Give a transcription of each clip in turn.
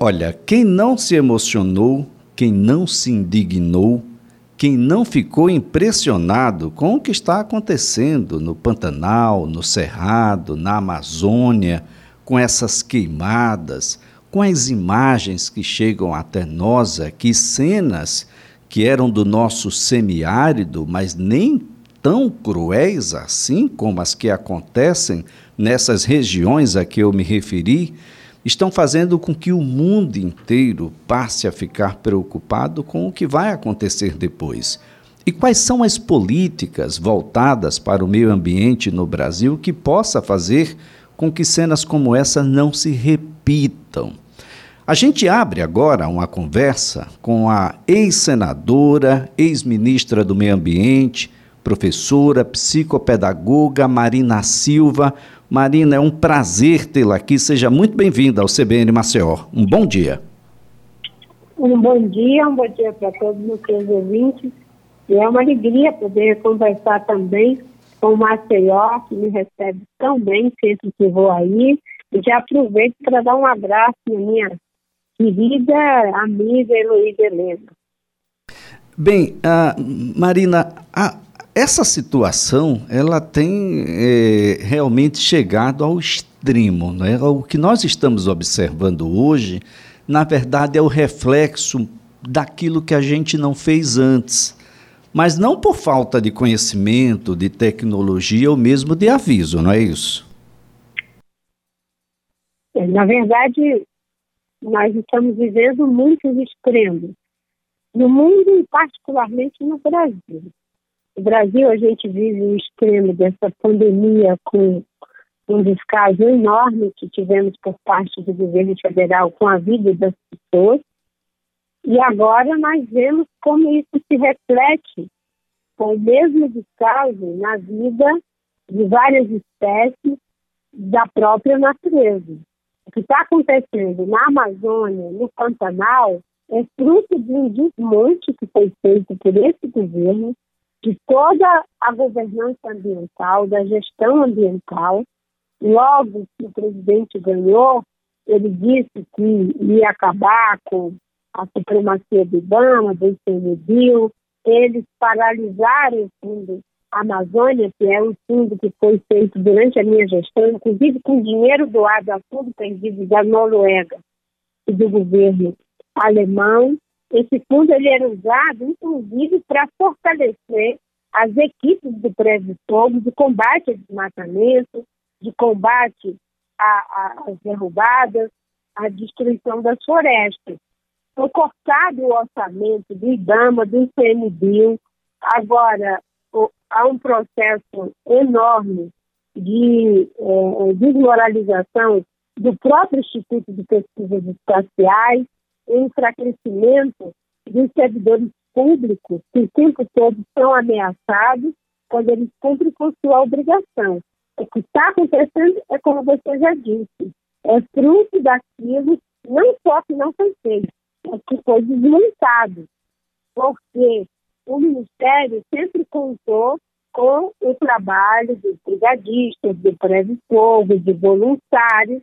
Olha, quem não se emocionou, quem não se indignou, quem não ficou impressionado com o que está acontecendo no Pantanal, no Cerrado, na Amazônia, com essas queimadas, com as imagens que chegam até nós aqui, cenas que eram do nosso semiárido, mas nem tão cruéis assim como as que acontecem nessas regiões a que eu me referi, estão fazendo com que o mundo inteiro passe a ficar preocupado com o que vai acontecer depois. E quais são as políticas voltadas para o meio ambiente no Brasil que possa fazer com que cenas como essa não se repitam? A gente abre agora uma conversa com a ex-senadora, ex-ministra do Meio Ambiente, professora, psicopedagoga Marina Silva, Marina, é um prazer tê-la aqui. Seja muito bem-vinda ao CBN Maceió. Um bom dia. Um bom dia, um bom dia para todos os seus ouvintes. E é uma alegria poder conversar também com o Maceió, que me recebe tão bem sempre que vou aí. E já aproveito para dar um abraço à minha querida amiga Heloísa Helena. Bem, uh, Marina, a, essa situação, ela tem é, realmente chegado ao extremo. Né? O que nós estamos observando hoje, na verdade, é o reflexo daquilo que a gente não fez antes. Mas não por falta de conhecimento, de tecnologia ou mesmo de aviso, não é isso? É, na verdade, nós estamos vivendo muitos extremos. No mundo e particularmente no Brasil. No Brasil, a gente vive o extremo dessa pandemia com um descaso enorme que tivemos por parte do governo federal com a vida das pessoas. E agora nós vemos como isso se reflete com o mesmo descaso na vida de várias espécies da própria natureza. O que está acontecendo na Amazônia, no Pantanal, é fruto de um desmonte que foi feito por esse governo de toda a governança ambiental, da gestão ambiental. Logo que o presidente ganhou, ele disse que ia acabar com a supremacia do IBAMA, do ICMBio, eles paralisaram o fundo Amazônia, que é um fundo que foi feito durante a minha gestão, inclusive com dinheiro doado a fundo perdido da Noruega e do governo alemão, esse fundo ele era usado, inclusive, para fortalecer as equipes do Prévio Fogo de combate ao desmatamento, de combate às derrubadas, à destruição das florestas. Foi cortado o orçamento do IBAMA, do ICMBio. Agora, há um processo enorme de é, desmoralização do próprio Instituto de Pesquisas Espaciais, enfraquecimento dos servidores públicos que o tempo todo são ameaçados quando eles cumprem com sua obrigação. O que está acontecendo é como você já disse, é fruto daquilo não só que não foi feito, mas que foi desmontado, porque o Ministério sempre contou com o trabalho dos brigadistas, de pré-fogo, de voluntários,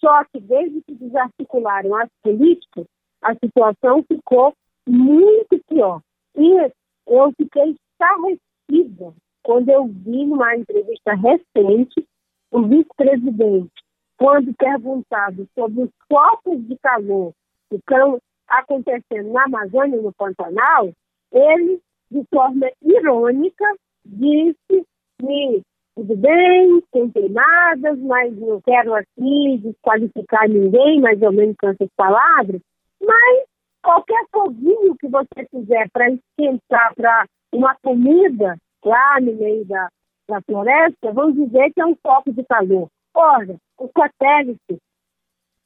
só que desde que desarticularam as políticas, a situação ficou muito pior. E eu fiquei estarrecida quando eu vi numa entrevista recente o vice-presidente, quando perguntado sobre os focos de calor que estão acontecendo na Amazônia e no Pantanal, ele, de forma irônica, disse que tudo bem, tem queimadas, mas não quero aqui desqualificar ninguém, mais ou menos com essas palavras, mas qualquer foguinho que você fizer para esquentar para uma comida lá no meio da, da floresta, vamos dizer que é um foco de calor. Ora, o satélite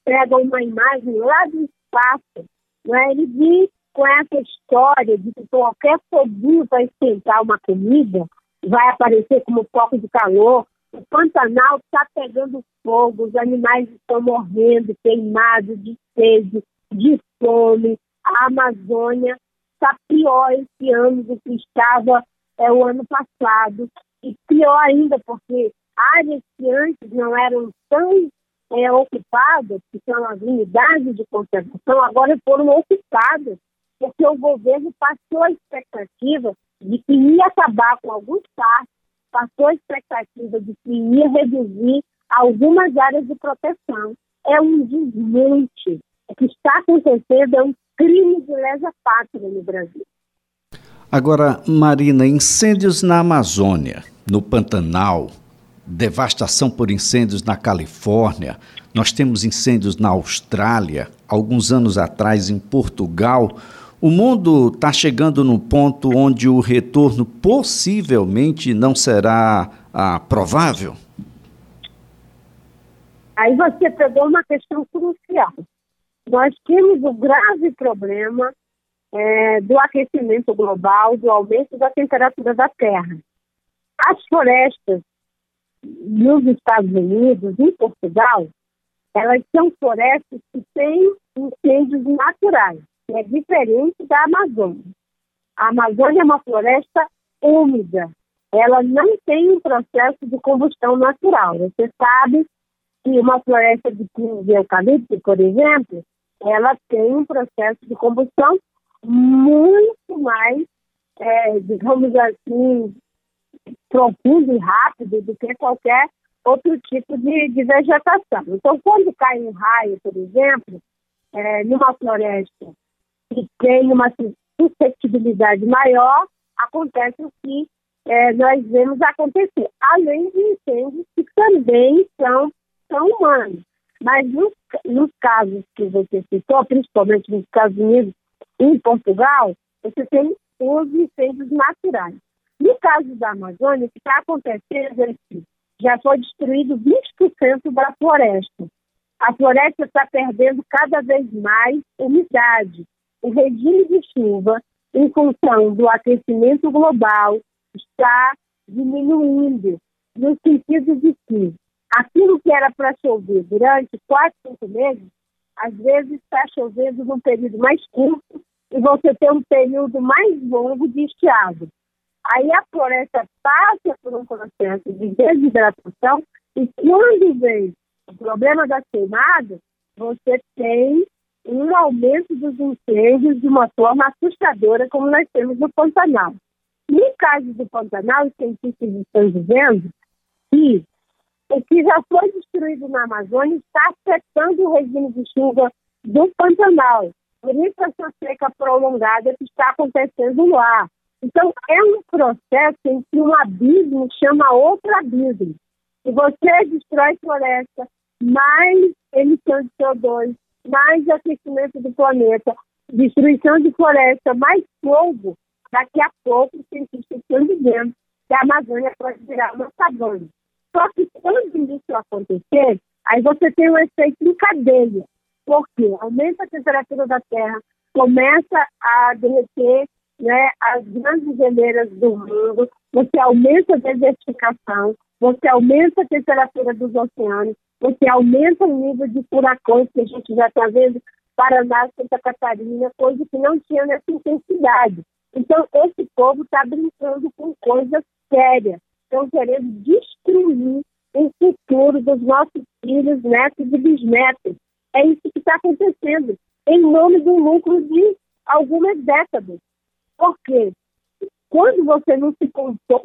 pega uma imagem lá do espaço, né? ele diz com essa história de que qualquer foguinho para esquentar uma comida vai aparecer como foco de calor. O Pantanal está pegando fogo, os animais estão morrendo, queimados, de sede, de fome. A Amazônia está pior esse ano do que estava é, o ano passado. E pior ainda, porque áreas que antes não eram tão é, ocupadas, que são as unidades de conservação, agora foram ocupadas, porque o governo passou a expectativa de que ia acabar com alguns parques, passou a expectativa de que ia reduzir algumas áreas de proteção. É um desmonte. O que está acontecendo é um crime de lesa pátria no Brasil. Agora, Marina, incêndios na Amazônia, no Pantanal, devastação por incêndios na Califórnia, nós temos incêndios na Austrália, alguns anos atrás em Portugal. O mundo está chegando no ponto onde o retorno possivelmente não será ah, provável? Aí você pegou uma questão crucial. Nós temos o grave problema é, do aquecimento global, do aumento da temperatura da Terra. As florestas nos Estados Unidos, em Portugal, elas são florestas que têm incêndios naturais, é diferente da Amazônia. A Amazônia é uma floresta úmida, ela não tem um processo de combustão natural. Você sabe que uma floresta de pinos de eucalipto, por exemplo, ela tem um processo de combustão muito mais, é, digamos assim, profundo e rápido do que qualquer outro tipo de, de vegetação. Então, quando cai um raio, por exemplo, é, numa floresta que tem uma suscetibilidade maior, acontece o que é, nós vemos acontecer, além de incêndios que também são, são humanos. Mas nos, nos casos que você citou, principalmente nos Estados Unidos e em Portugal, você tem os incêndios naturais. No caso da Amazônia, o que está acontecendo é que já foi destruído 20% da floresta. A floresta está perdendo cada vez mais umidade. O regime de chuva, em função do aquecimento global, está diminuindo, no sentido de que aquilo que era para chover durante quatro, cinco meses, às vezes está chovendo num período mais curto e você tem um período mais longo de estiagem. Aí a floresta passa por um processo de desidratação e quando vem o problema das queimadas, você tem um aumento dos incêndios de uma forma assustadora, como nós temos no Pantanal. No caso do Pantanal, os cientistas estão dizendo que o que já foi destruído na Amazônia está afetando o regime de chuva do Pantanal. Por isso, essa seca prolongada que está acontecendo lá. Então, é um processo em que um abismo chama outro abismo. Se você destrói floresta, mais emissão de CO2, mais aquecimento do planeta, destruição de floresta, mais fogo, daqui a pouco os cientistas estão dizendo que a Amazônia pode virar uma savana. Só que quando isso acontecer, aí você tem um efeito em cadeia, porque aumenta a temperatura da Terra, começa a derreter né, as grandes geleiras do mundo, você aumenta a desertificação, você aumenta a temperatura dos oceanos, você aumenta o nível de furacões que a gente já está vendo Paraná, Santa Catarina, coisa que não tinha nessa intensidade. Então, esse povo está brincando com coisas sérias, estão querendo destruir o futuro dos nossos filhos, netos e bisnetos. É isso que está acontecendo, em nome do lucro de algumas décadas. Porque quando você não se,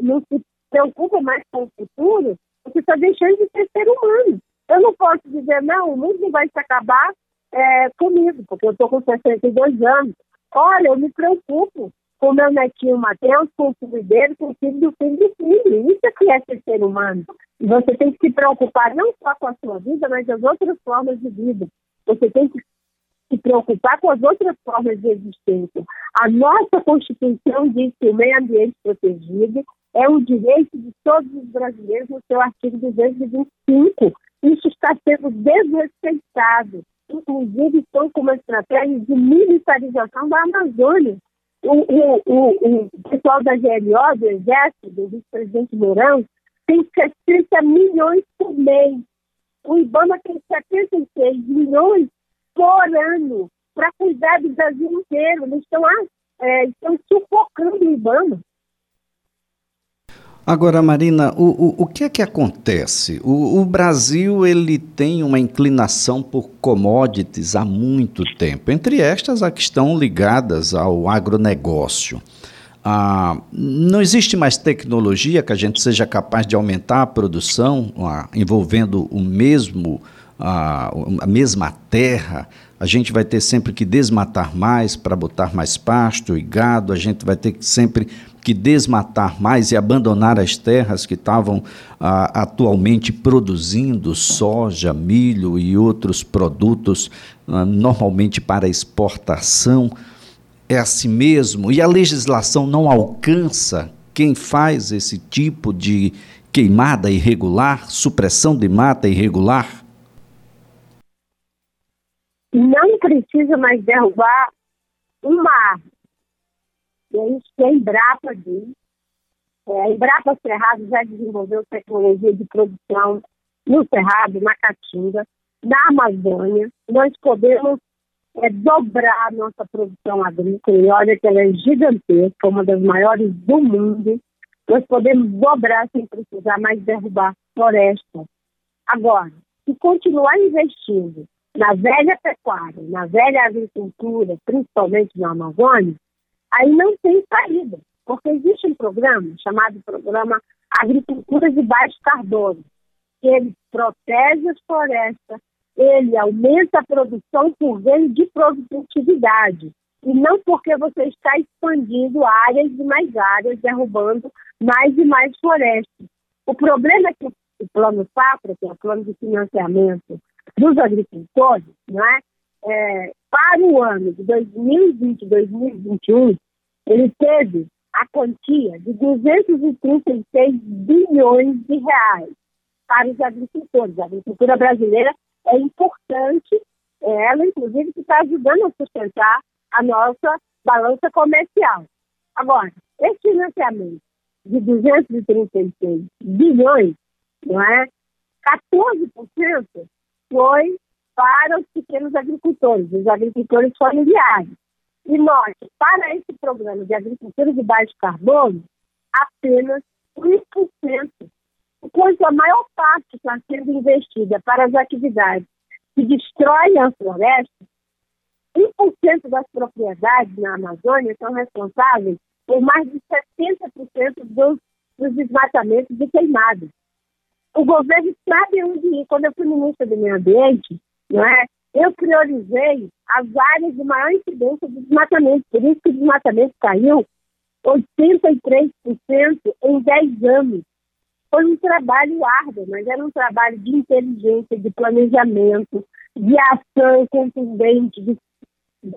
não se preocupa mais com o futuro, você está deixando de ser ser humano. Eu não posso dizer, não, o mundo vai se acabar é, comigo, porque eu estou com 62 anos. Olha, eu me preocupo com meu netinho Matheus, com o filho dele, com o filho do filho do filho. Isso é que é ser ser humano. E você tem que se preocupar não só com a sua vida, mas as outras formas de vida. Você tem que se preocupar com as outras formas de existência. A nossa Constituição diz que o meio ambiente protegido é um direito de todos os brasileiros no seu artigo 225. Isso está sendo desrespeitado. Inclusive, estão com uma estratégia de militarização da Amazônia. O, o, o, o pessoal da GLO, do Exército, do vice-presidente Mourão, tem 60 milhões por mês. O IBAMA tem 76 milhões por ano para cuidar do Brasil inteiro. Eles estão, é, estão sufocando o IBAMA. Agora, Marina, o, o, o que é que acontece? O, o, Brasil ele tem uma inclinação por commodities há muito tempo, entre estas as que estão ligadas ao agronegócio. Ah, não existe mais tecnologia que a gente seja capaz de aumentar a produção ah, envolvendo o mesmo a, a mesma terra, a gente vai ter sempre que desmatar mais para botar mais pasto e gado, a gente vai ter sempre que desmatar mais e abandonar as terras que estavam ah, atualmente produzindo soja, milho e outros produtos, ah, normalmente para exportação. É assim mesmo? E a legislação não alcança quem faz esse tipo de queimada irregular, supressão de mata irregular? não precisa mais derrubar uma árvore. É isso que a Embrapa diz. É, a Embrapa Cerrado já desenvolveu tecnologia de produção no Cerrado, na Caatinga, na Amazônia. Nós podemos é, dobrar nossa produção agrícola, e olha que ela é gigantesca, uma das maiores do mundo. Nós podemos dobrar sem precisar mais derrubar floresta. Agora, se continuar investindo na velha pecuária, na velha agricultura, principalmente na Amazônia, aí não tem saída, porque existe um programa chamado Programa Agricultura de Baixo Carbono, que ele protege as florestas, ele aumenta a produção por meio de produtividade, e não porque você está expandindo áreas e mais áreas, derrubando mais e mais florestas. O problema é que o Plano Safra, que é o Plano de Financiamento dos agricultores, né, é, para o ano de 2020 2021, ele teve a quantia de 236 bilhões de reais para os agricultores. A agricultura brasileira é importante, é ela, inclusive, que está ajudando a sustentar a nossa balança comercial. Agora, esse financiamento de 236 bilhões, não é? 14% foi para os pequenos agricultores, os agricultores familiares. E nós, para esse programa de agricultura de baixo carbono, apenas 1%. Enquanto a maior parte está sendo investida para as atividades que destroem a floresta, 1% das propriedades na Amazônia são responsáveis por mais de 70% dos, dos desmatamentos e queimadas o governo sabe onde ir. Quando eu fui ministra do Meio Ambiente, não é? eu priorizei as áreas de maior incidência de desmatamento. Por isso que o desmatamento caiu 83% em 10 anos. Foi um trabalho árduo, mas era um trabalho de inteligência, de planejamento, de ação contundente, de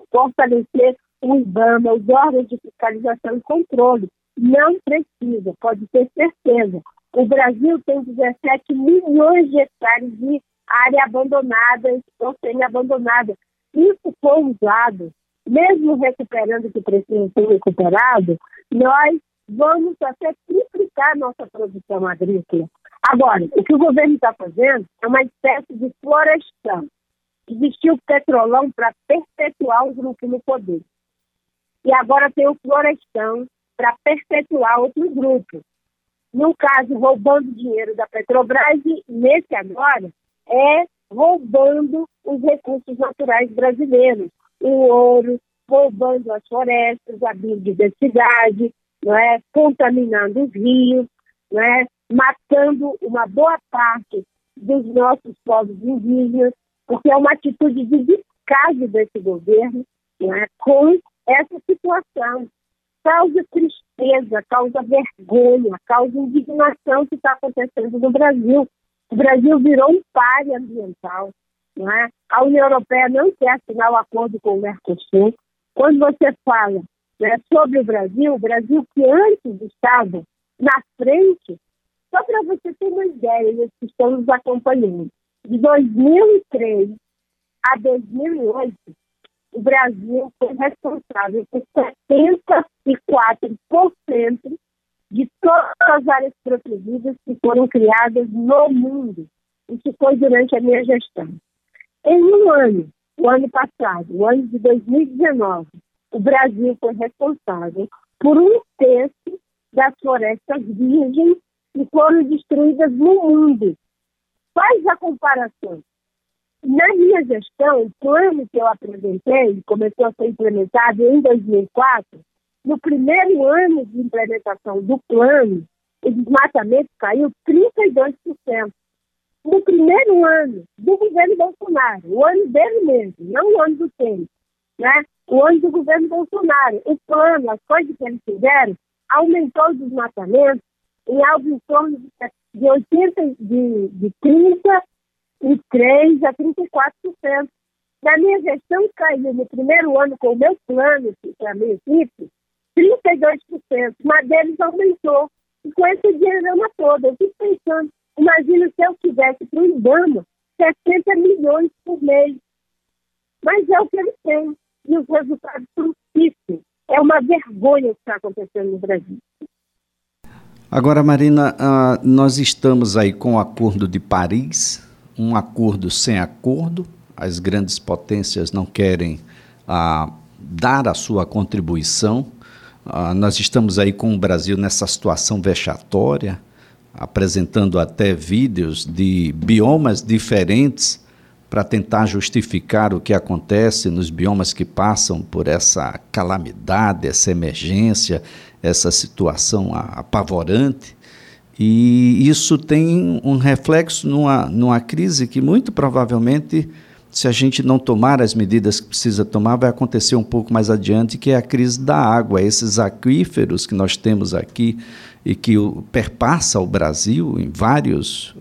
fortalecer o IBAMA, os órgãos de fiscalização e controle. Não precisa, pode ter certeza. O Brasil tem 17 milhões de hectares de área abandonada ou semi-abandonada. Isso foi usado, mesmo recuperando o que precisa ser recuperado, nós vamos até triplicar nossa produção agrícola. Agora, o que o governo está fazendo é uma espécie de florestão. Existiu o petrolão para perpetuar o grupo no poder. E agora tem o florestão para perpetuar outro grupo no caso, roubando dinheiro da Petrobras, e nesse agora é roubando os recursos naturais brasileiros, o ouro, roubando as florestas, a biodiversidade, não é? contaminando os rios, não é? matando uma boa parte dos nossos povos indígenas, porque é uma atitude de descaso desse governo não é? com essa situação causa tristeza, causa vergonha, causa indignação que está acontecendo no Brasil. O Brasil virou um páreo ambiental. Não é? A União Europeia não quer assinar o acordo com o Mercosul. Quando você fala né, sobre o Brasil, o Brasil que antes estava na frente, só para você ter uma ideia, eles que estão nos acompanhando, de 2003 a 2008, o Brasil foi responsável por 74% de todas as áreas protegidas que foram criadas no mundo. Isso foi durante a minha gestão. Em um ano, o ano passado, o ano de 2019, o Brasil foi responsável por um terço das florestas virgens que foram destruídas no mundo. Faz a comparação. Na minha gestão, o plano que eu apresentei começou a ser implementado em 2004. No primeiro ano de implementação do plano, o desmatamento caiu 32%. No primeiro ano do governo Bolsonaro, o ano dele mesmo, não o ano do tempo, né? o ano do governo Bolsonaro, o plano, as coisas que eles fizeram, aumentou o desmatamento em algo em torno de 80, de, de 33% a 34%. Na minha gestão caiu no primeiro ano com o meu plano, para a minha equipe, 32%, mas deles aumentou. E com esse dinheiro todo, eu fico pensando, imagina se eu tivesse para o IBAMA 60 milhões por mês. Mas é o que eles têm. E os resultados são difíceis. É uma vergonha o que está acontecendo no Brasil. Agora, Marina, uh, nós estamos aí com o Acordo de Paris, um acordo sem acordo. As grandes potências não querem uh, dar a sua contribuição. Uh, nós estamos aí com o Brasil nessa situação vexatória, apresentando até vídeos de biomas diferentes para tentar justificar o que acontece nos biomas que passam por essa calamidade, essa emergência, essa situação apavorante. E isso tem um reflexo numa, numa crise que, muito provavelmente, se a gente não tomar as medidas que precisa tomar, vai acontecer um pouco mais adiante, que é a crise da água. Esses aquíferos que nós temos aqui e que perpassa o Brasil em vários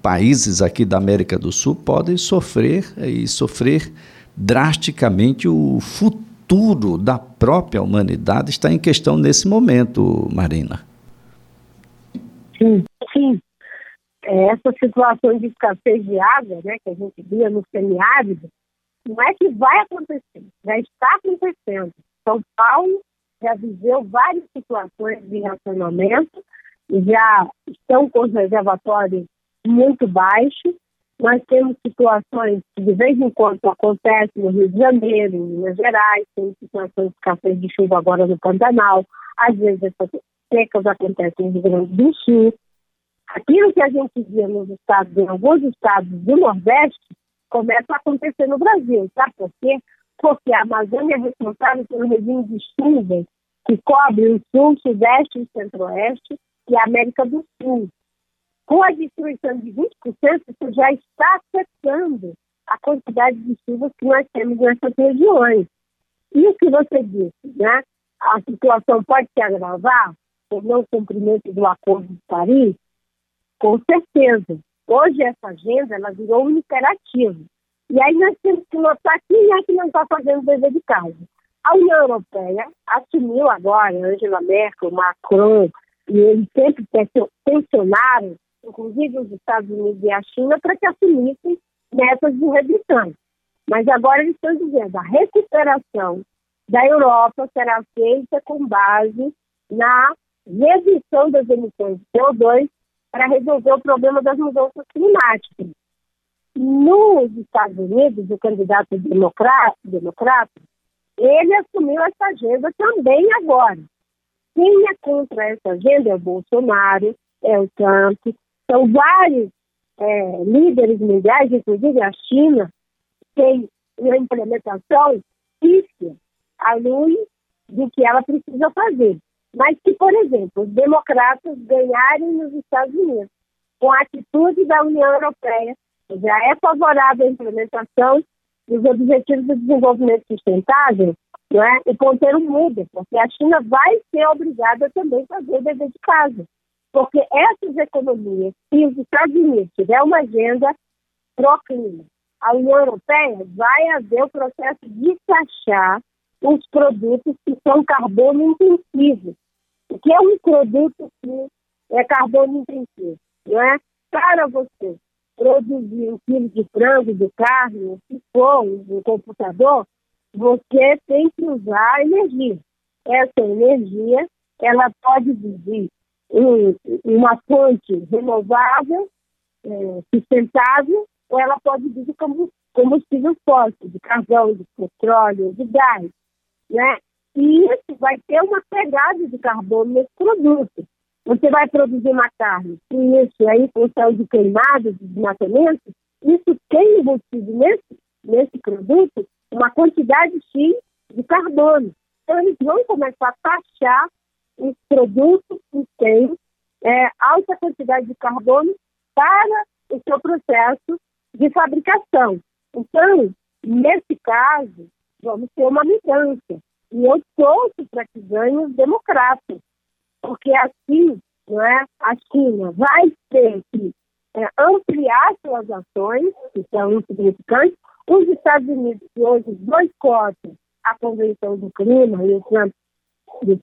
países aqui da América do Sul podem sofrer e sofrer drasticamente o futuro da própria humanidade está em questão nesse momento, Marina. Sim, sim. É, essa situação de escassez de água, né, que a gente via no semiárido, não é que vai acontecer, já está acontecendo. São Paulo já viveu várias situações de racionamento, já estão com os reservatórios muito baixo. Nós temos situações que de vez em quando acontecem no Rio de Janeiro, em Minas Gerais, tem situações de escassez de chuva agora no Pantanal, às vezes essas secas acontecem no Rio Grande do Sul. Aquilo que a gente via nos estados, em alguns estados do Nordeste, começa a acontecer no Brasil. Sabe por quê? Porque a Amazônia é responsável pelo regime de chuvas que cobre o sul, sudeste e centro-oeste e a América do Sul. Com a destruição de 20%, isso já está afetando a quantidade de chuvas que nós temos nessas regiões. E o que você disse, né? A situação pode se agravar por não cumprimento do Acordo de Paris? Com certeza. Hoje essa agenda ela virou um imperativo. E aí nós temos que notar quem é que não está fazendo o dever de casa. A União Europeia assumiu agora, Angela Merkel, Macron, e eles sempre tensionaram inclusive os Estados Unidos e a China, para que assumissem metas de redução. Mas agora eles estão dizendo a recuperação da Europa será feita com base na redução das emissões de CO2 para resolver o problema das mudanças climáticas. Nos Estados Unidos, o candidato democrata, democrata ele assumiu essa agenda também agora. Quem é contra essa agenda é o Bolsonaro, é o Trump, são vários é, líderes mundiais, inclusive a China, tem uma implementação física à luz do que ela precisa fazer. Mas que, por exemplo, os democratas ganharem nos Estados Unidos com a atitude da União Europeia, que já é favorável à implementação dos Objetivos de Desenvolvimento Sustentável, não é? o ponteiro muda, porque a China vai ser obrigada também a fazer o dever de casa. Porque essas economias, se os Estados Unidos tiver uma agenda pró-clima, a União Europeia vai haver o processo de taxar os produtos que são carbono intensivos. O que é um produto que é carbono intensivo? Não é? Para você produzir um quilo de frango, de carne, o que for, um computador, você tem que usar energia. Essa energia, ela pode vir um, uma fonte renovável, é, sustentável, ou ela pode vir de combustível fóssil, de carvão, de petróleo, de gás. Né? E isso vai ter uma pegada de carbono nesse produto. Você vai produzir uma carne com isso aí, céu de queimado, de desmatamento, isso tem embutido nesse, nesse produto uma quantidade X de carbono. Então, eles vão começar a taxar os produtos que têm é, alta quantidade de carbono para o seu processo de fabricação. Então, nesse caso, vamos ter uma mudança. E eu torço para que os democratas, porque assim não é, a China vai ter que é, ampliar suas ações, que são insignificantes. Os Estados Unidos, que hoje boicotam a Convenção do Clima, e o Trump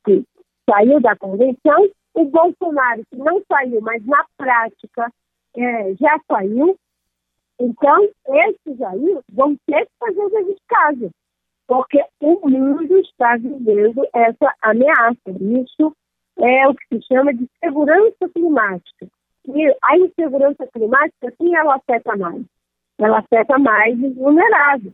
que saiu da convenção, o Bolsonaro, que não saiu, mas na prática é, já saiu. Então, esses aí vão ter que fazer o dever de casa, porque o mundo está vivendo essa ameaça. Isso é o que se chama de segurança climática. E a insegurança climática, quem ela afeta mais? Ela afeta mais os vulneráveis,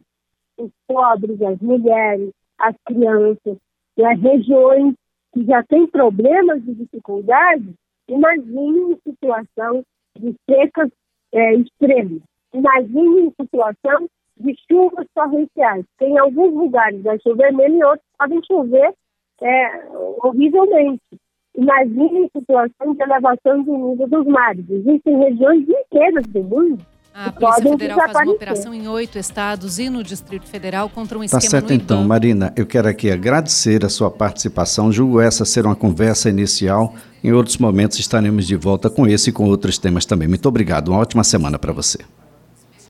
os pobres, as mulheres, as crianças, e as regiões que já têm problemas de dificuldade, imagine situação de secas é, extremas. Imagine situação de chuvas torrenciais. Tem alguns lugares vai chover menos e outros podem chover é, horrivelmente. Imagine em situação de elevação do nível dos mares. Existem regiões inteiras do mundo a Polícia Federal faz uma operação em oito estados e no Distrito Federal contra um tá esquema Tá certo então, Marina. Eu quero aqui agradecer a sua participação. Julgo essa ser uma conversa inicial. Em outros momentos estaremos de volta com esse e com outros temas também. Muito obrigado. Uma ótima semana para você.